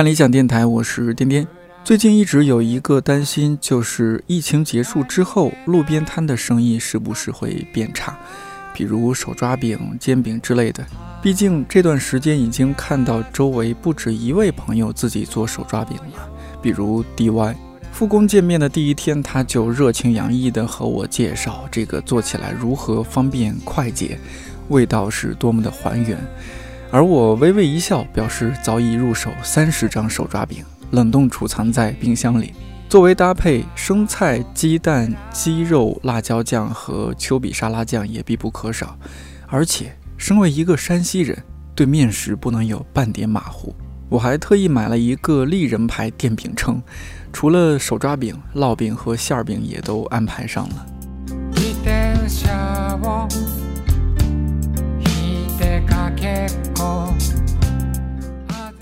看理想电台，我是颠颠。最近一直有一个担心，就是疫情结束之后，路边摊的生意是不是会变差？比如手抓饼、煎饼之类的。毕竟这段时间已经看到周围不止一位朋友自己做手抓饼了，比如 DY。复工见面的第一天，他就热情洋溢地和我介绍这个做起来如何方便快捷，味道是多么的还原。而我微微一笑，表示早已入手三十张手抓饼，冷冻储藏在冰箱里，作为搭配，生菜、鸡蛋、鸡肉、辣椒酱和丘比沙拉酱也必不可少。而且，身为一个山西人，对面食不能有半点马虎。我还特意买了一个立人牌电饼铛，除了手抓饼、烙饼和馅饼也都安排上了。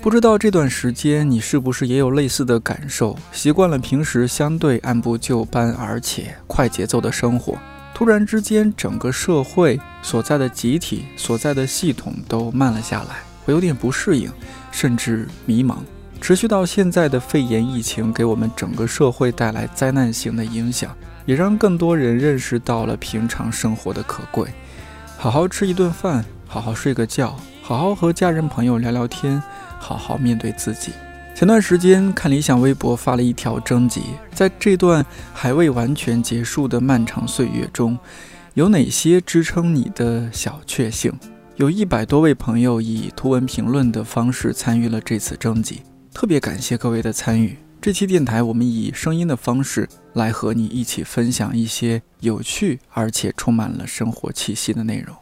不知道这段时间你是不是也有类似的感受？习惯了平时相对按部就班而且快节奏的生活，突然之间，整个社会所在的集体、所在的系统都慢了下来，会有点不适应，甚至迷茫。持续到现在的肺炎疫情，给我们整个社会带来灾难性的影响，也让更多人认识到了平常生活的可贵。好好吃一顿饭，好好睡个觉，好好和家人朋友聊聊天。好好面对自己。前段时间看理想微博发了一条征集，在这段还未完全结束的漫长岁月中，有哪些支撑你的小确幸？有一百多位朋友以图文评论的方式参与了这次征集，特别感谢各位的参与。这期电台我们以声音的方式来和你一起分享一些有趣而且充满了生活气息的内容。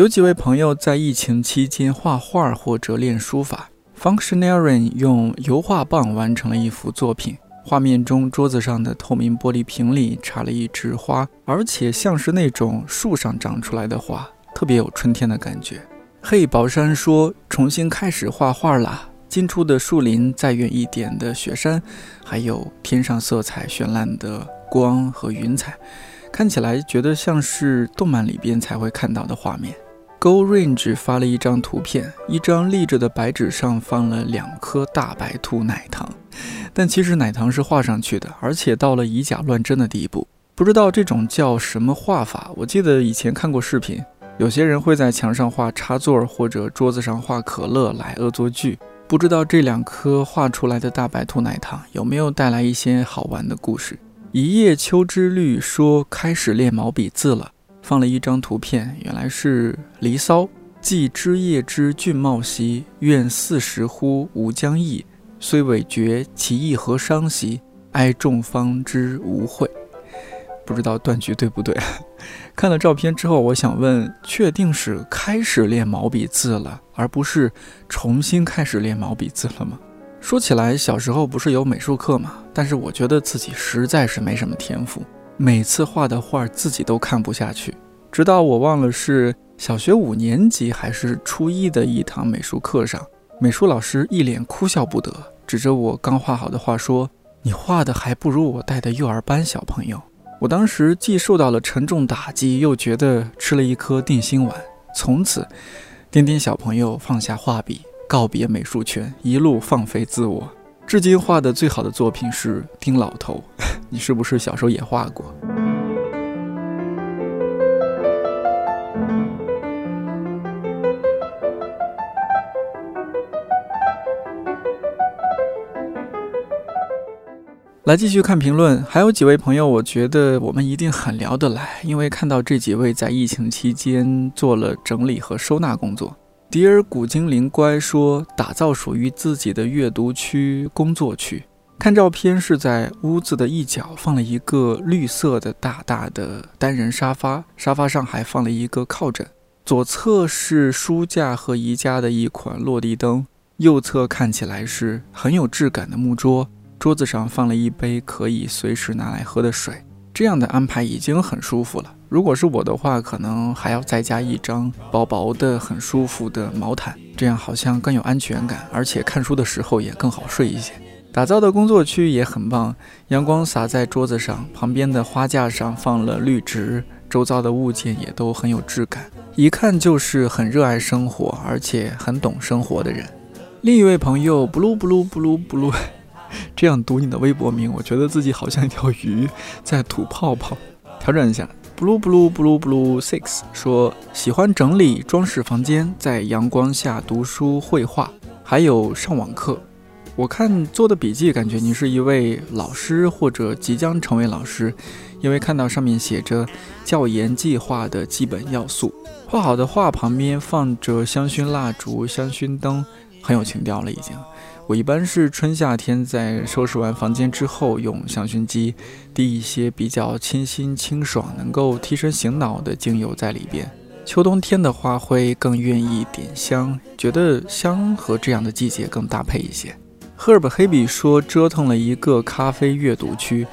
有几位朋友在疫情期间画画或者练书法。Functionarian 用油画棒完成了一幅作品，画面中桌子上的透明玻璃瓶里插了一枝花，而且像是那种树上长出来的花，特别有春天的感觉。嘿，宝山说重新开始画画啦！近处的树林，再远一点的雪山，还有天上色彩绚烂的光和云彩，看起来觉得像是动漫里边才会看到的画面。Go Range 发了一张图片，一张立着的白纸上放了两颗大白兔奶糖，但其实奶糖是画上去的，而且到了以假乱真的地步。不知道这种叫什么画法？我记得以前看过视频，有些人会在墙上画插座，或者桌子上画可乐来恶作剧。不知道这两颗画出来的大白兔奶糖有没有带来一些好玩的故事？一叶秋之绿说开始练毛笔字了。放了一张图片，原来是《离骚》。寄枝叶之俊茂兮，愿四时乎吾将矣。虽委决，其意何伤兮？哀众方知无悔。不知道断句对不对？看了照片之后，我想问：确定是开始练毛笔字了，而不是重新开始练毛笔字了吗？说起来，小时候不是有美术课吗？但是我觉得自己实在是没什么天赋。每次画的画自己都看不下去，直到我忘了是小学五年级还是初一的一堂美术课上，美术老师一脸哭笑不得，指着我刚画好的画说：“你画的还不如我带的幼儿班小朋友。”我当时既受到了沉重打击，又觉得吃了一颗定心丸。从此，丁丁小朋友放下画笔，告别美术圈，一路放飞自我。至今画的最好的作品是丁老头，你是不是小时候也画过？来继续看评论，还有几位朋友，我觉得我们一定很聊得来，因为看到这几位在疫情期间做了整理和收纳工作。迪尔古精灵乖说：“打造属于自己的阅读区、工作区。看照片是在屋子的一角放了一个绿色的大大的单人沙发，沙发上还放了一个靠枕。左侧是书架和宜家的一款落地灯，右侧看起来是很有质感的木桌，桌子上放了一杯可以随时拿来喝的水。这样的安排已经很舒服了。如果是我的话，可能还要再加一张薄薄的、很舒服的毛毯，这样好像更有安全感，而且看书的时候也更好睡一些。打造的工作区也很棒，阳光洒在桌子上，旁边的花架上放了绿植，周遭的物件也都很有质感，一看就是很热爱生活，而且很懂生活的人。另一位朋友，blue blue blue blue，这样读你的微博名，我觉得自己好像一条鱼在吐泡泡。调整一下。Blue blue blue blue six 说喜欢整理装饰房间，在阳光下读书绘画，还有上网课。我看做的笔记，感觉你是一位老师或者即将成为老师，因为看到上面写着教研计划的基本要素。画好的画旁边放着香薰蜡烛、香薰灯，很有情调了已经。我一般是春夏天在收拾完房间之后，用香薰机滴一些比较清新清爽、能够提神醒脑的精油在里边。秋冬天的话，会更愿意点香，觉得香和这样的季节更搭配一些。Herb 黑笔说折腾了一个咖啡阅读区，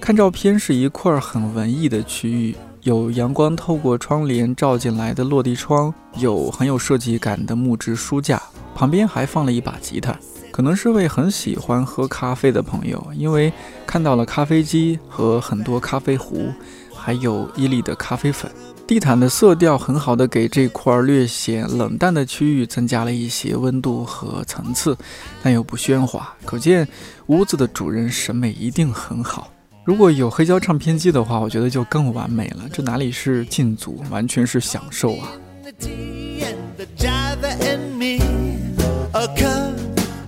看照片是一块很文艺的区域，有阳光透过窗帘照进来的落地窗，有很有设计感的木质书架，旁边还放了一把吉他。可能是位很喜欢喝咖啡的朋友，因为看到了咖啡机和很多咖啡壶，还有伊利的咖啡粉。地毯的色调很好的给这块略显冷淡的区域增加了一些温度和层次，但又不喧哗，可见屋子的主人审美一定很好。如果有黑胶唱片机的话，我觉得就更完美了。这哪里是禁足，完全是享受啊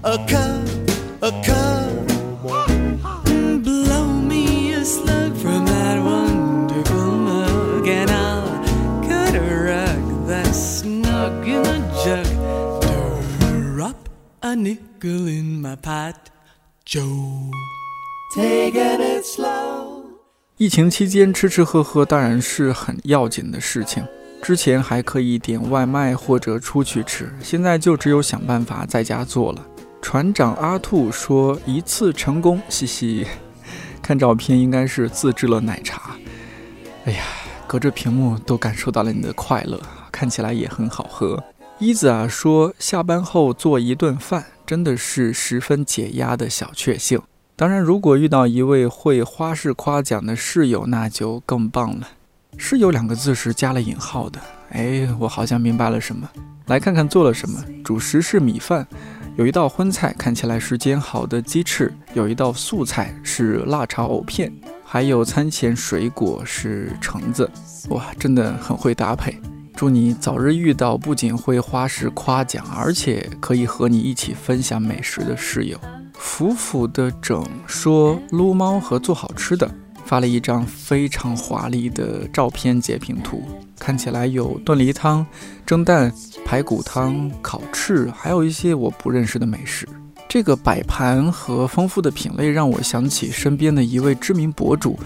！a cup, a cup. Blow me a slug from that wonderful mug, and I'll cut a rug that's snug in a jug. Drop a nickel in my pot, Joe. Taking it slow. 疫情期间吃吃喝喝当然是很要紧的事情。之前还可以点外卖或者出去吃，现在就只有想办法在家做了。船长阿兔说：“一次成功，嘻嘻。看照片应该是自制了奶茶。哎呀，隔着屏幕都感受到了你的快乐，看起来也很好喝。”一子啊说：“下班后做一顿饭，真的是十分解压的小确幸。当然，如果遇到一位会花式夸奖的室友，那就更棒了。室友两个字是加了引号的。哎，我好像明白了什么。来看看做了什么，主食是米饭。”有一道荤菜看起来是煎好的鸡翅，有一道素菜是辣炒藕片，还有餐前水果是橙子。哇，真的很会搭配！祝你早日遇到不仅会花式夸奖，而且可以和你一起分享美食的室友。福福的整说撸猫和做好吃的。发了一张非常华丽的照片截屏图，看起来有炖梨汤、蒸蛋、排骨汤、烤翅，还有一些我不认识的美食。这个摆盘和丰富的品类让我想起身边的一位知名博主，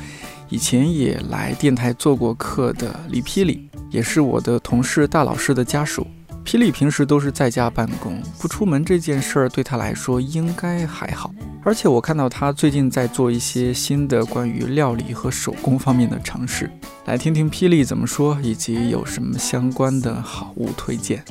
以前也来电台做过客的李霹雳，也是我的同事大老师的家属。霹雳平时都是在家办公，不出门这件事儿对他来说应该还好。而且我看到他最近在做一些新的关于料理和手工方面的尝试，来听听霹雳怎么说，以及有什么相关的好物推荐。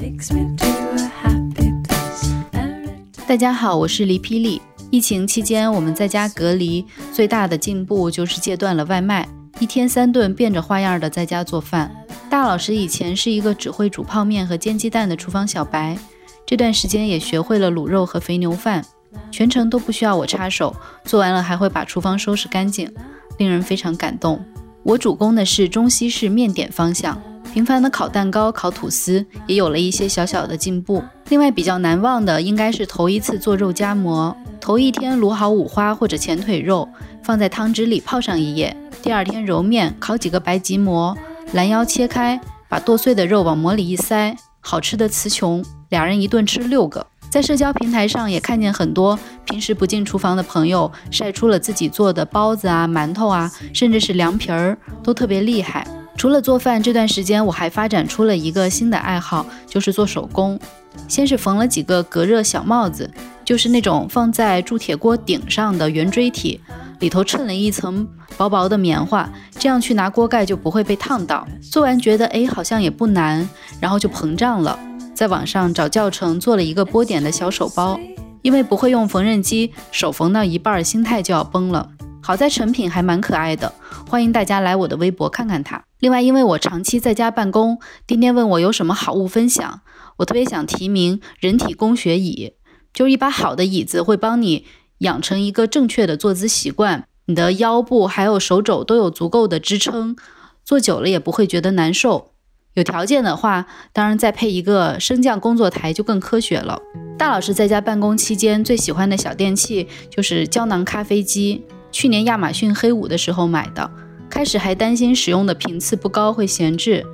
大家好，我是黎霹雳。疫情期间我们在家隔离，最大的进步就是戒断了外卖，一天三顿变着花样的在家做饭。大老师以前是一个只会煮泡面和煎鸡蛋的厨房小白，这段时间也学会了卤肉和肥牛饭，全程都不需要我插手，做完了还会把厨房收拾干净，令人非常感动。我主攻的是中西式面点方向，平凡的烤蛋糕、烤吐司也有了一些小小的进步。另外比较难忘的应该是头一次做肉夹馍，头一天卤好五花或者前腿肉，放在汤汁里泡上一夜，第二天揉面，烤几个白吉馍。拦腰切开，把剁碎的肉往馍里一塞，好吃的词穷。俩人一顿吃六个。在社交平台上也看见很多平时不进厨房的朋友晒出了自己做的包子啊、馒头啊，甚至是凉皮儿，都特别厉害。除了做饭，这段时间我还发展出了一个新的爱好，就是做手工。先是缝了几个隔热小帽子，就是那种放在铸铁锅顶上的圆锥体。里头衬了一层薄薄的棉花，这样去拿锅盖就不会被烫到。做完觉得哎好像也不难，然后就膨胀了。在网上找教程做了一个波点的小手包，因为不会用缝纫机，手缝到一半心态就要崩了。好在成品还蛮可爱的，欢迎大家来我的微博看看它。另外，因为我长期在家办公，天天问我有什么好物分享，我特别想提名人体工学椅，就是一把好的椅子，会帮你养成一个正确的坐姿习惯，你的腰部还有手肘都有足够的支撑，坐久了也不会觉得难受。有条件的话，当然再配一个升降工作台就更科学了。大老师在家办公期间最喜欢的小电器就是胶囊咖啡机。去年亚马逊黑五的时候买的，开始还担心使用的频次不高会闲置，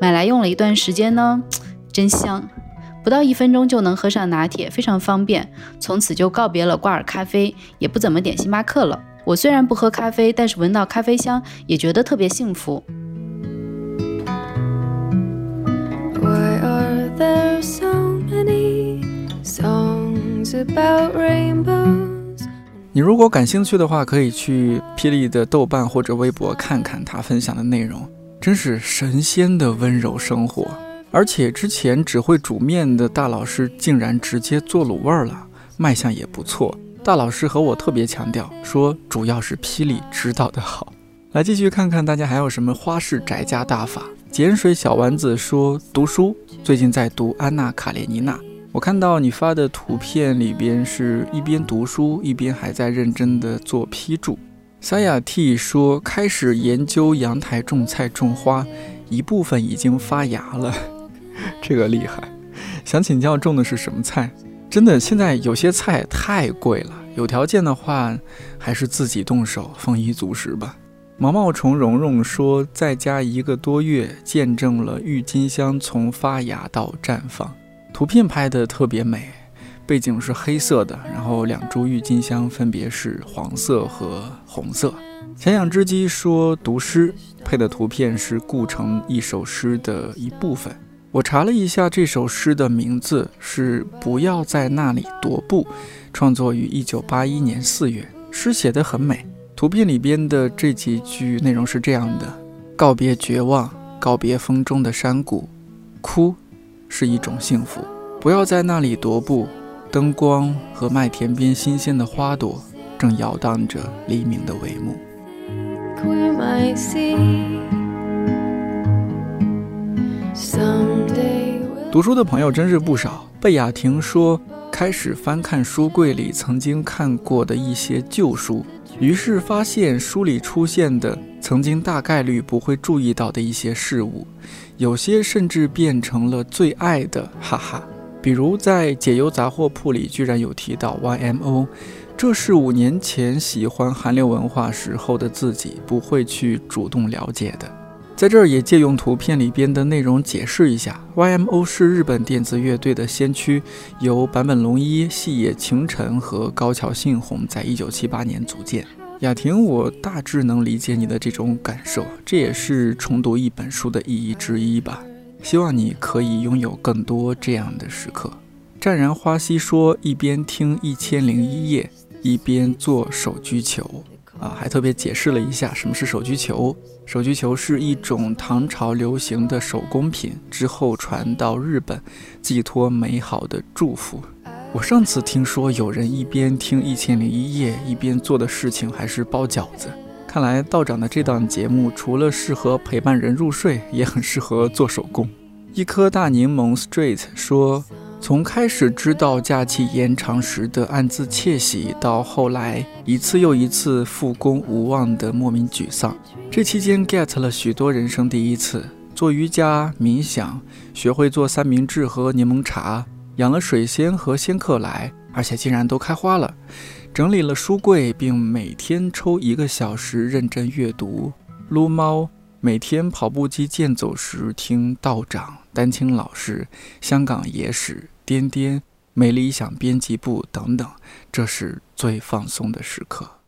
买来用了一段时间呢，真香，不到一分钟就能喝上拿铁，非常方便。从此就告别了挂耳咖啡，也不怎么点星巴克了。我虽然不喝咖啡，但是闻到咖啡香也觉得特别幸福。你如果感兴趣的话，可以去霹雳的豆瓣或者微博看看他分享的内容，真是神仙的温柔生活。而且之前只会煮面的大老师竟然直接做卤味了，卖相也不错。大老师和我特别强调说，主要是霹雳指导的好。来继续看看大家还有什么花式宅家大法。碱水小丸子说读书，最近在读《安娜·卡列尼娜》。我看到你发的图片里边是一边读书一边还在认真的做批注。萨雅 T 说开始研究阳台种菜种花，一部分已经发芽了，这个厉害。想请教种的是什么菜？真的，现在有些菜太贵了，有条件的话还是自己动手，丰衣足食吧。毛毛虫蓉蓉说在家一个多月，见证了郁金香从发芽到绽放。图片拍的特别美，背景是黑色的，然后两株郁金香分别是黄色和红色。想养之鸡说读诗配的图片是顾城一首诗的一部分。我查了一下，这首诗的名字是《不要在那里踱步》，创作于一九八一年四月。诗写得很美。图片里边的这几句内容是这样的：告别绝望，告别风中的山谷，哭。是一种幸福，不要在那里踱步。灯光和麦田边新鲜的花朵，正摇荡着黎明的帷幕。读书的朋友真是不少。贝雅婷说，开始翻看书柜里曾经看过的一些旧书，于是发现书里出现的曾经大概率不会注意到的一些事物。有些甚至变成了最爱的，哈哈。比如在解忧杂货铺里，居然有提到 YMO，这是五年前喜欢韩流文化时候的自己不会去主动了解的。在这儿也借用图片里边的内容解释一下，YMO 是日本电子乐队的先驱，由坂本龙一、细野晴臣和高桥幸宏在一九七八年组建。雅婷，我大致能理解你的这种感受，这也是重读一本书的意义之一吧。希望你可以拥有更多这样的时刻。湛然花溪说，一边听《一千零一夜》，一边做手鞠球啊，还特别解释了一下什么是手鞠球。手鞠球是一种唐朝流行的手工品，之后传到日本，寄托美好的祝福。我上次听说有人一边听《一千零一夜》一边做的事情还是包饺子，看来道长的这档节目除了适合陪伴人入睡，也很适合做手工。一颗大柠檬 Straight 说，从开始知道假期延长时的暗自窃喜，到后来一次又一次复工无望的莫名沮丧，这期间 get 了许多人生第一次：做瑜伽、冥想，学会做三明治和柠檬茶。养了水仙和仙客来，而且竟然都开花了。整理了书柜，并每天抽一个小时认真阅读。撸猫，每天跑步机健走时听道长、丹青老师、香港野史、颠颠、美理想编辑部等等，这是最放松的时刻。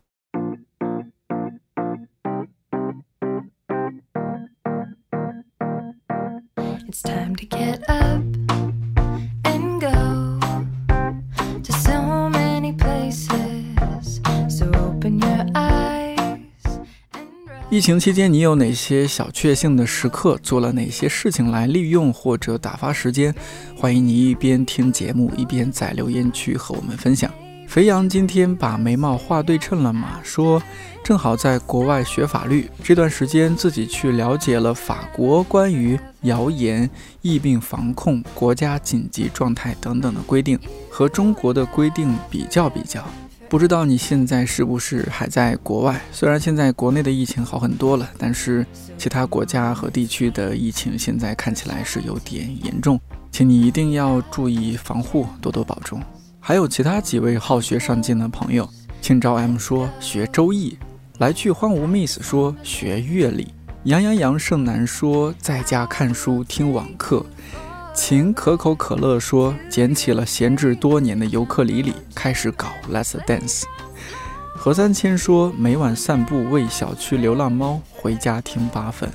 疫情期间，你有哪些小确幸的时刻？做了哪些事情来利用或者打发时间？欢迎你一边听节目，一边在留言区和我们分享。肥羊今天把眉毛画对称了吗？说正好在国外学法律，这段时间自己去了解了法国关于谣言、疫病防控、国家紧急状态等等的规定，和中国的规定比较比较。不知道你现在是不是还在国外？虽然现在国内的疫情好很多了，但是其他国家和地区的疫情现在看起来是有点严重，请你一定要注意防护，多多保重。还有其他几位好学上进的朋友，清朝 M 说学周易，来去荒芜 Miss 说学乐理，杨洋洋盛男说在家看书听网课。秦可口可乐说：“捡起了闲置多年的尤克里里，开始搞 Let's Dance。”何三千说：“每晚散步喂小区流浪猫，回家听八分。”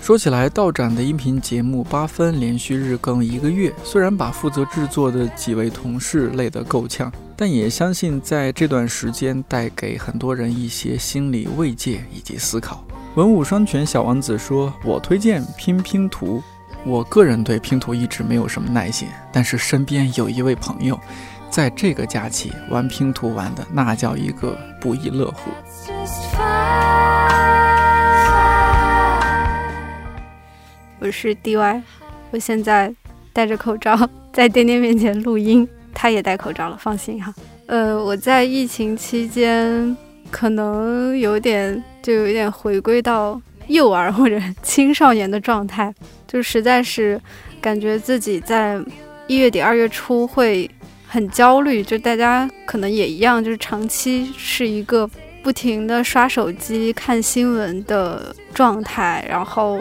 说起来，道长的音频节目八分连续日更一个月，虽然把负责制作的几位同事累得够呛，但也相信在这段时间带给很多人一些心理慰藉以及思考。文武双全小王子说：“我推荐拼拼图。”我个人对拼图一直没有什么耐心，但是身边有一位朋友，在这个假期玩拼图玩的那叫一个不亦乐乎。我是 DY，我现在戴着口罩在颠颠面前录音，他也戴口罩了，放心哈。呃，我在疫情期间可能有点就有点回归到幼儿或者青少年的状态。就实在是感觉自己在一月底二月初会很焦虑，就大家可能也一样，就是长期是一个不停的刷手机看新闻的状态，然后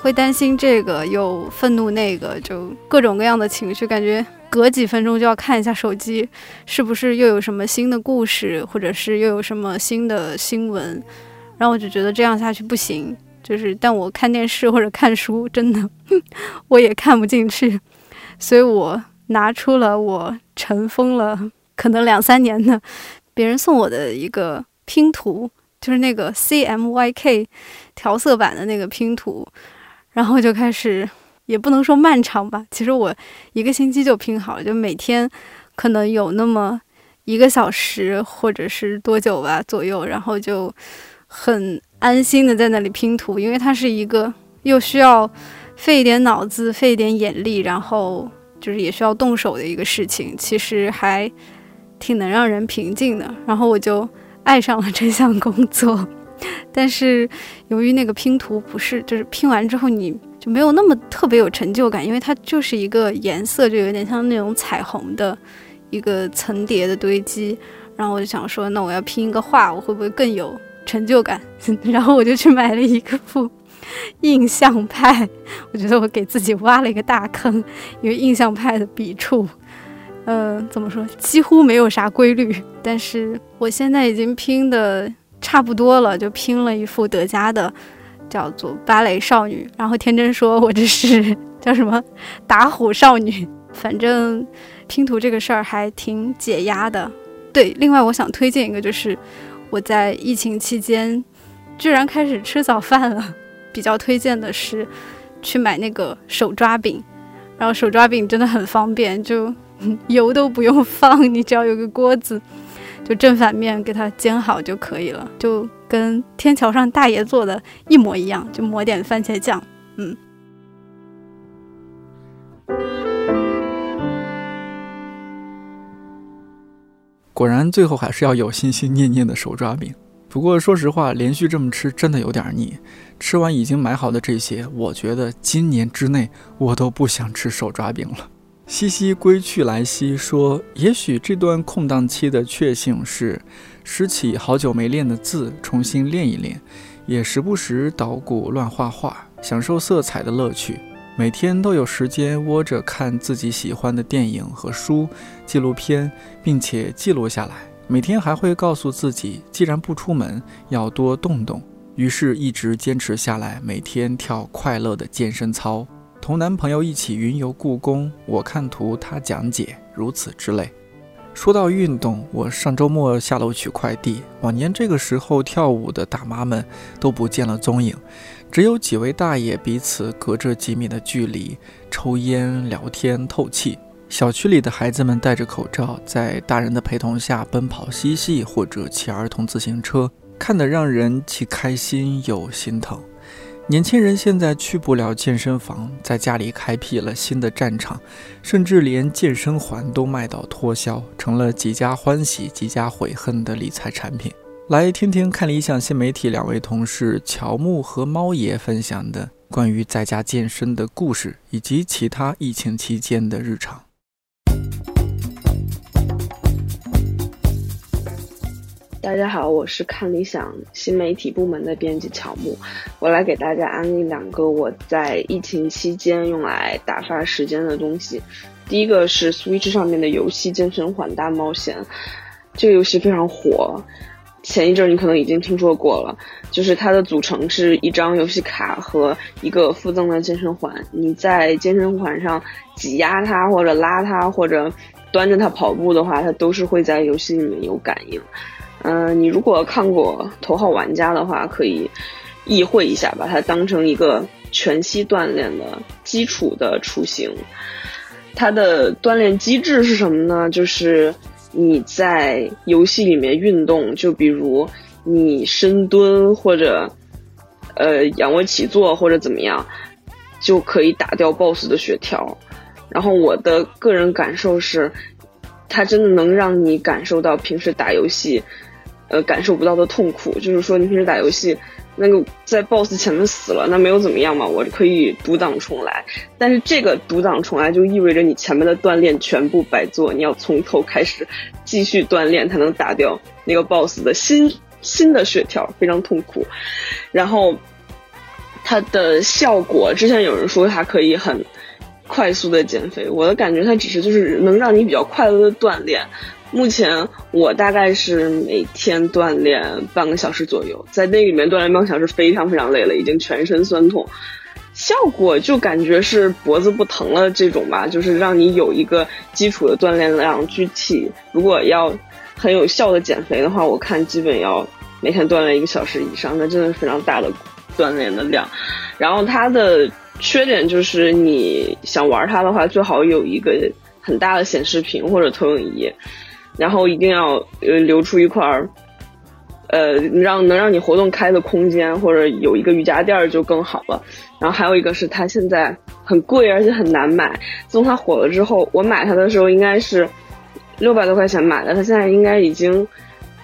会担心这个又愤怒那个，就各种各样的情绪，感觉隔几分钟就要看一下手机，是不是又有什么新的故事，或者是又有什么新的新闻，然后我就觉得这样下去不行。就是，但我看电视或者看书，真的我也看不进去，所以我拿出了我尘封了可能两三年的别人送我的一个拼图，就是那个 CMYK 调色板的那个拼图，然后就开始，也不能说漫长吧，其实我一个星期就拼好了，就每天可能有那么一个小时或者是多久吧左右，然后就很。安心的在那里拼图，因为它是一个又需要费一点脑子、费一点眼力，然后就是也需要动手的一个事情，其实还挺能让人平静的。然后我就爱上了这项工作，但是由于那个拼图不是，就是拼完之后你就没有那么特别有成就感，因为它就是一个颜色，就有点像那种彩虹的一个层叠的堆积。然后我就想说，那我要拼一个画，我会不会更有？成就感，然后我就去买了一个副 印象派。我觉得我给自己挖了一个大坑，因为印象派的笔触，嗯，怎么说，几乎没有啥规律。但是我现在已经拼的差不多了，就拼了一幅德加的，叫做芭蕾少女。然后天真说我这是 叫什么打虎少女。反正拼图这个事儿还挺解压的。对，另外我想推荐一个就是。我在疫情期间居然开始吃早饭了，比较推荐的是去买那个手抓饼，然后手抓饼真的很方便，就 油都不用放，你只要有个锅子，就正反面给它煎好就可以了，就跟天桥上大爷做的一模一样，就抹点番茄酱，嗯。果然，最后还是要有心心念念的手抓饼。不过说实话，连续这么吃真的有点腻。吃完已经买好的这些，我觉得今年之内我都不想吃手抓饼了。西西归去来兮说：“也许这段空档期的确幸是拾起好久没练的字，重新练一练，也时不时捣鼓乱画画，享受色彩的乐趣。”每天都有时间窝着看自己喜欢的电影和书、纪录片，并且记录下来。每天还会告诉自己，既然不出门，要多动动。于是，一直坚持下来，每天跳快乐的健身操，同男朋友一起云游故宫，我看图他讲解，如此之类。说到运动，我上周末下楼取快递，往年这个时候跳舞的大妈们都不见了踪影，只有几位大爷彼此隔着几米的距离抽烟、聊天、透气。小区里的孩子们戴着口罩，在大人的陪同下奔跑嬉戏，或者骑儿童自行车，看得让人既开心又心疼。年轻人现在去不了健身房，在家里开辟了新的战场，甚至连健身环都卖到脱销，成了几家欢喜几家悔恨的理财产品。来听听看理想新媒体两位同事乔木和猫爷分享的关于在家健身的故事，以及其他疫情期间的日常。大家好，我是看理想新媒体部门的编辑乔木，我来给大家安利两个我在疫情期间用来打发时间的东西。第一个是 Switch 上面的游戏《健身环大冒险》，这个游戏非常火，前一阵你可能已经听说过了。就是它的组成是一张游戏卡和一个附赠的健身环，你在健身环上挤压它或者拉它或者端着它跑步的话，它都是会在游戏里面有感应。嗯，你如果看过《头号玩家》的话，可以意会一下，把它当成一个全息锻炼的基础的雏形。它的锻炼机制是什么呢？就是你在游戏里面运动，就比如你深蹲或者呃仰卧起坐或者怎么样，就可以打掉 BOSS 的血条。然后我的个人感受是，它真的能让你感受到平时打游戏。呃，感受不到的痛苦，就是说你平时打游戏，那个在 BOSS 前面死了，那没有怎么样嘛，我可以独挡重来。但是这个独挡重来就意味着你前面的锻炼全部白做，你要从头开始继续锻炼才能打掉那个 BOSS 的新新的血条，非常痛苦。然后它的效果，之前有人说它可以很快速的减肥，我的感觉它只是就是能让你比较快乐的锻炼。目前我大概是每天锻炼半个小时左右，在那里面锻炼半个小时非常非常累了，已经全身酸痛，效果就感觉是脖子不疼了这种吧，就是让你有一个基础的锻炼量。具体如果要很有效的减肥的话，我看基本要每天锻炼一个小时以上，那真的是非常大的锻炼的量。然后它的缺点就是你想玩它的话，最好有一个很大的显示屏或者投影仪。然后一定要呃留出一块儿，呃让能让你活动开的空间，或者有一个瑜伽垫儿就更好了。然后还有一个是它现在很贵，而且很难买。自从它火了之后，我买它的时候应该是六百多块钱买的，它现在应该已经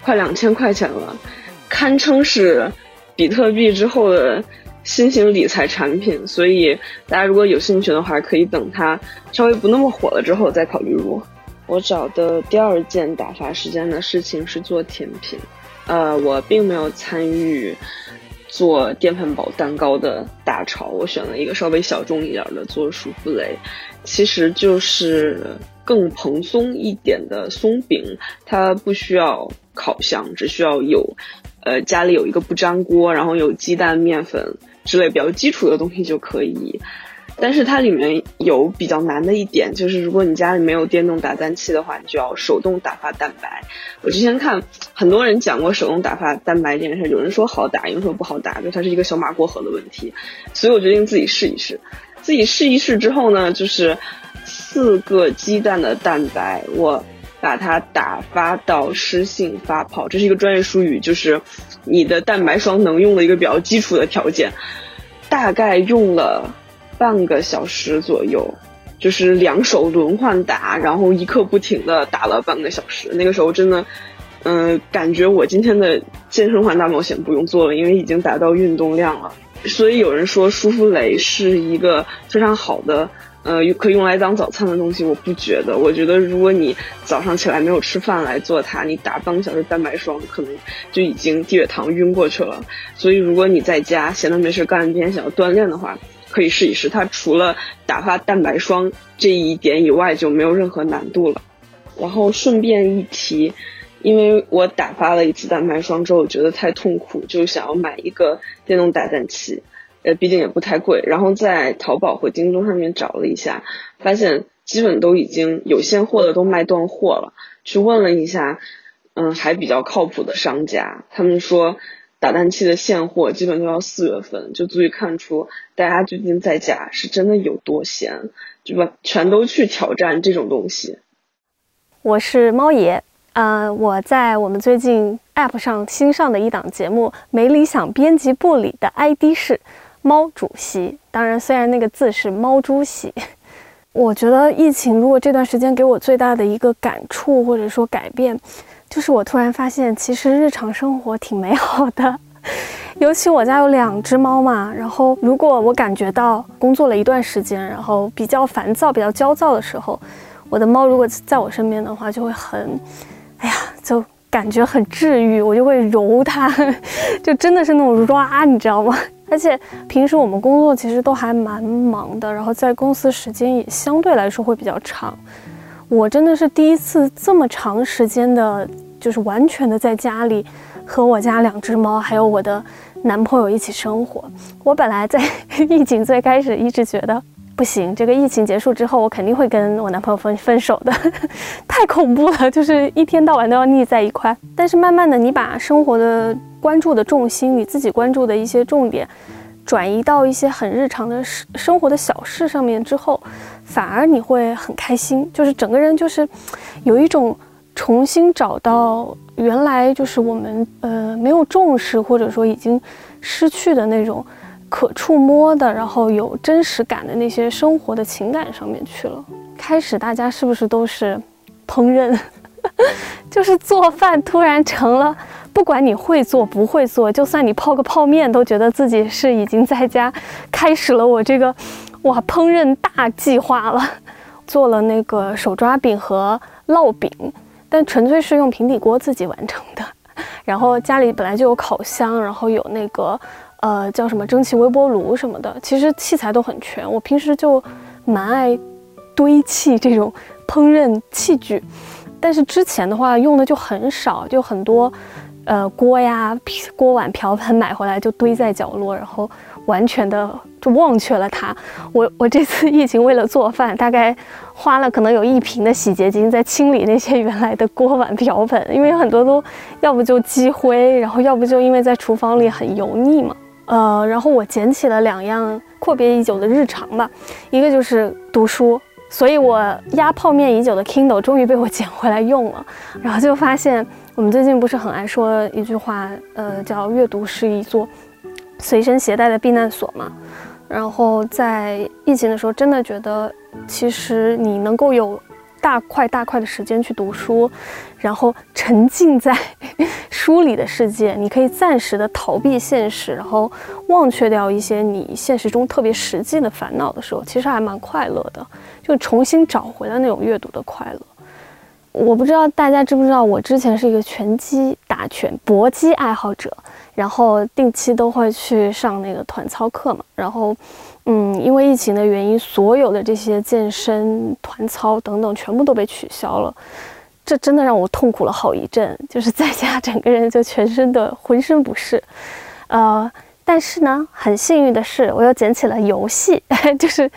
快两千块钱了，堪称是比特币之后的新型理财产品。所以大家如果有兴趣的话，可以等它稍微不那么火了之后再考虑入。我找的第二件打发时间的事情是做甜品，呃，我并没有参与做淀粉堡蛋糕的大潮，我选了一个稍微小众一点的做舒芙蕾，其实就是更蓬松一点的松饼，它不需要烤箱，只需要有，呃，家里有一个不粘锅，然后有鸡蛋、面粉之类比较基础的东西就可以。但是它里面有比较难的一点，就是如果你家里没有电动打蛋器的话，你就要手动打发蛋白。我之前看很多人讲过手动打发蛋白这件事，有人说好打，有人说不好打，就它是一个小马过河的问题。所以我决定自己试一试。自己试一试之后呢，就是四个鸡蛋的蛋白，我把它打发到湿性发泡，这是一个专业术语，就是你的蛋白霜能用的一个比较基础的条件。大概用了。半个小时左右，就是两手轮换打，然后一刻不停的打了半个小时。那个时候真的，嗯，感觉我今天的健身环大冒险不用做了，因为已经达到运动量了。所以有人说舒芙蕾是一个非常好的，呃，可以用来当早餐的东西。我不觉得，我觉得如果你早上起来没有吃饭来做它，你打半个小时蛋白霜，可能就已经低血糖晕过去了。所以如果你在家闲的没事干，今天想要锻炼的话，可以试一试，它除了打发蛋白霜这一点以外就没有任何难度了。然后顺便一提，因为我打发了一次蛋白霜之后觉得太痛苦，就想要买一个电动打蛋器，呃，毕竟也不太贵。然后在淘宝和京东上面找了一下，发现基本都已经有现货的都卖断货了。去问了一下，嗯，还比较靠谱的商家，他们说打蛋器的现货基本都要四月份，就足以看出大家最近在家是真的有多闲，就把全都去挑战这种东西。我是猫爷，呃，我在我们最近 App 上新上的一档节目《没理想编辑部》里的 ID 是猫主席，当然虽然那个字是猫猪席。我觉得疫情如果这段时间给我最大的一个感触或者说改变，就是我突然发现其实日常生活挺美好的。尤其我家有两只猫嘛，然后如果我感觉到工作了一段时间，然后比较烦躁、比较焦躁的时候，我的猫如果在我身边的话，就会很，哎呀，就感觉很治愈，我就会揉它，就真的是那种抓，你知道吗？而且平时我们工作其实都还蛮忙的，然后在公司时间也相对来说会比较长。我真的是第一次这么长时间的，就是完全的在家里和我家两只猫还有我的男朋友一起生活。我本来在 疫情最开始一直觉得不行，这个疫情结束之后我肯定会跟我男朋友分分手的，太恐怖了，就是一天到晚都要腻在一块。但是慢慢的，你把生活的关注的重心，你自己关注的一些重点，转移到一些很日常的生生活的小事上面之后，反而你会很开心，就是整个人就是有一种重新找到原来就是我们呃没有重视或者说已经失去的那种可触摸的，然后有真实感的那些生活的情感上面去了。开始大家是不是都是烹饪，就是做饭，突然成了。不管你会做不会做，就算你泡个泡面，都觉得自己是已经在家开始了我这个哇烹饪大计划了。做了那个手抓饼和烙饼，但纯粹是用平底锅自己完成的。然后家里本来就有烤箱，然后有那个呃叫什么蒸汽微波炉什么的，其实器材都很全。我平时就蛮爱堆砌这种烹饪器具，但是之前的话用的就很少，就很多。呃，锅呀、锅碗瓢盆买回来就堆在角落，然后完全的就忘却了它。我我这次疫情为了做饭，大概花了可能有一瓶的洗洁精在清理那些原来的锅碗瓢盆，因为很多都要不就积灰，然后要不就因为在厨房里很油腻嘛。呃，然后我捡起了两样阔别已久的日常吧，一个就是读书，所以我压泡面已久的 Kindle 终于被我捡回来用了，然后就发现。我们最近不是很爱说一句话，呃，叫阅读是一座随身携带的避难所嘛。然后在疫情的时候，真的觉得其实你能够有大块大块的时间去读书，然后沉浸在 书里的世界，你可以暂时的逃避现实，然后忘却掉一些你现实中特别实际的烦恼的时候，其实还蛮快乐的，就重新找回了那种阅读的快乐。我不知道大家知不知道，我之前是一个拳击打拳搏击爱好者，然后定期都会去上那个团操课嘛。然后，嗯，因为疫情的原因，所有的这些健身、团操等等全部都被取消了，这真的让我痛苦了好一阵，就是在家整个人就全身的浑身不适。呃，但是呢，很幸运的是，我又捡起了游戏，就是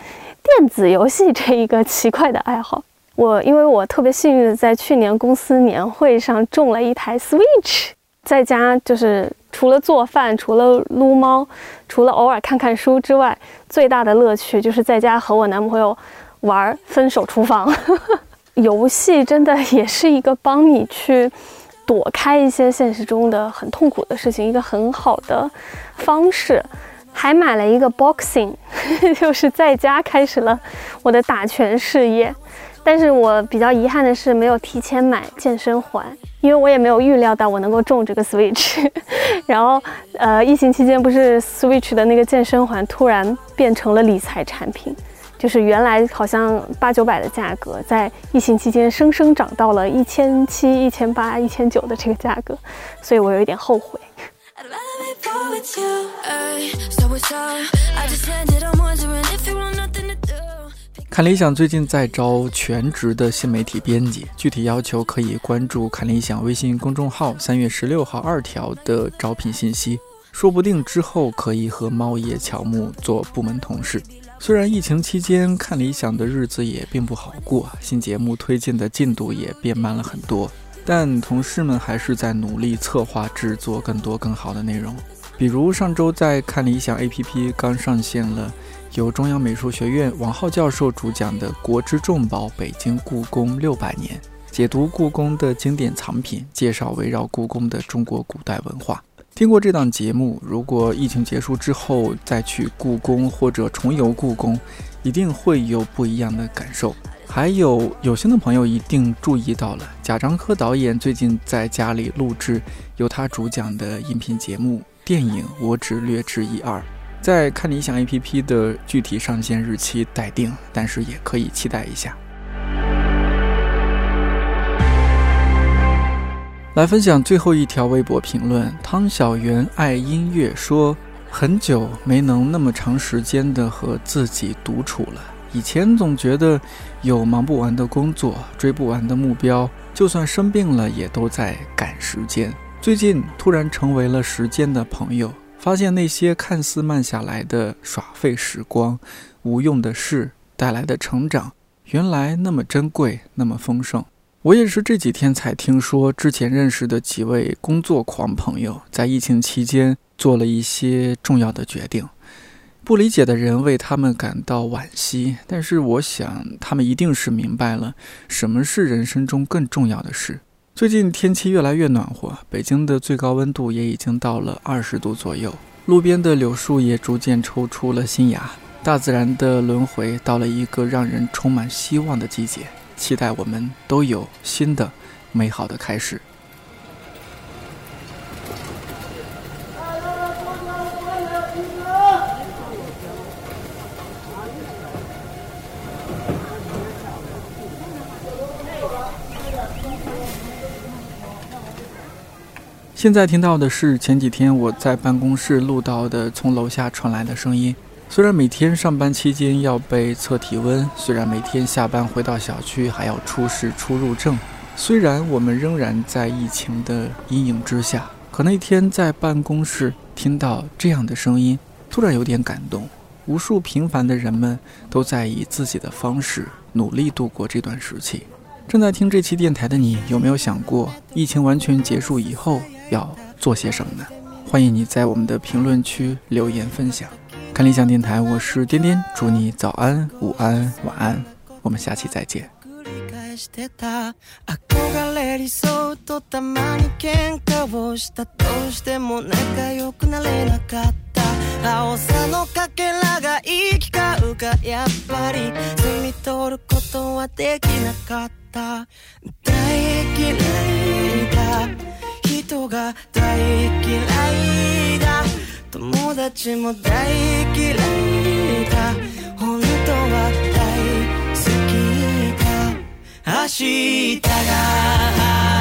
电子游戏这一个奇怪的爱好。我因为我特别幸运的在去年公司年会上中了一台 Switch，在家就是除了做饭、除了撸猫、除了偶尔看看书之外，最大的乐趣就是在家和我男朋友玩《分手厨房》。游戏真的也是一个帮你去躲开一些现实中的很痛苦的事情一个很好的方式。还买了一个 Boxing，就是在家开始了我的打拳事业。但是我比较遗憾的是，没有提前买健身环，因为我也没有预料到我能够中这个 Switch。然后，呃，疫情期间不是 Switch 的那个健身环突然变成了理财产品，就是原来好像八九百的价格，在疫情期间生生涨到了一千七、一千八、一千九的这个价格，所以我有一点后悔。看理想最近在招全职的新媒体编辑，具体要求可以关注看理想微信公众号三月十六号二条的招聘信息。说不定之后可以和猫爷乔木做部门同事。虽然疫情期间看理想的日子也并不好过，新节目推进的进度也变慢了很多，但同事们还是在努力策划制作更多更好的内容。比如上周在看理想 APP 刚上线了由中央美术学院王浩教授主讲的《国之重宝：北京故宫六百年》，解读故宫的经典藏品，介绍围绕故宫的中国古代文化。听过这档节目，如果疫情结束之后再去故宫或者重游故宫，一定会有不一样的感受。还有有心的朋友一定注意到了，贾樟柯导演最近在家里录制由他主讲的音频节目电影，我只略知一二。在看理想 APP 的具体上线日期待定，但是也可以期待一下。来分享最后一条微博评论：汤小圆爱音乐说，很久没能那么长时间的和自己独处了。以前总觉得有忙不完的工作，追不完的目标，就算生病了也都在赶时间。最近突然成为了时间的朋友，发现那些看似慢下来的耍废时光、无用的事带来的成长，原来那么珍贵，那么丰盛。我也是这几天才听说，之前认识的几位工作狂朋友，在疫情期间做了一些重要的决定。不理解的人为他们感到惋惜，但是我想他们一定是明白了什么是人生中更重要的事。最近天气越来越暖和，北京的最高温度也已经到了二十度左右，路边的柳树也逐渐抽出了新芽，大自然的轮回到了一个让人充满希望的季节。期待我们都有新的美好的开始。现在听到的是前几天我在办公室录到的从楼下传来的声音。虽然每天上班期间要被测体温，虽然每天下班回到小区还要出示出入证，虽然我们仍然在疫情的阴影之下，可那天在办公室听到这样的声音，突然有点感动。无数平凡的人们都在以自己的方式努力度过这段时期。正在听这期电台的你，有没有想过疫情完全结束以后要做些什么呢？欢迎你在我们的评论区留言分享。看理想电台，我是颠颠，祝你早安、午安、晚安，我们下期再见。憧れ理想とたまに喧嘩をしたとしても仲良くなれなかった青さのかけらが行き交うかやっぱり摘み取ることはできなかった大嫌いだ 人が大嫌いだ。友達も大嫌いだ。本当は大好きだ。明日が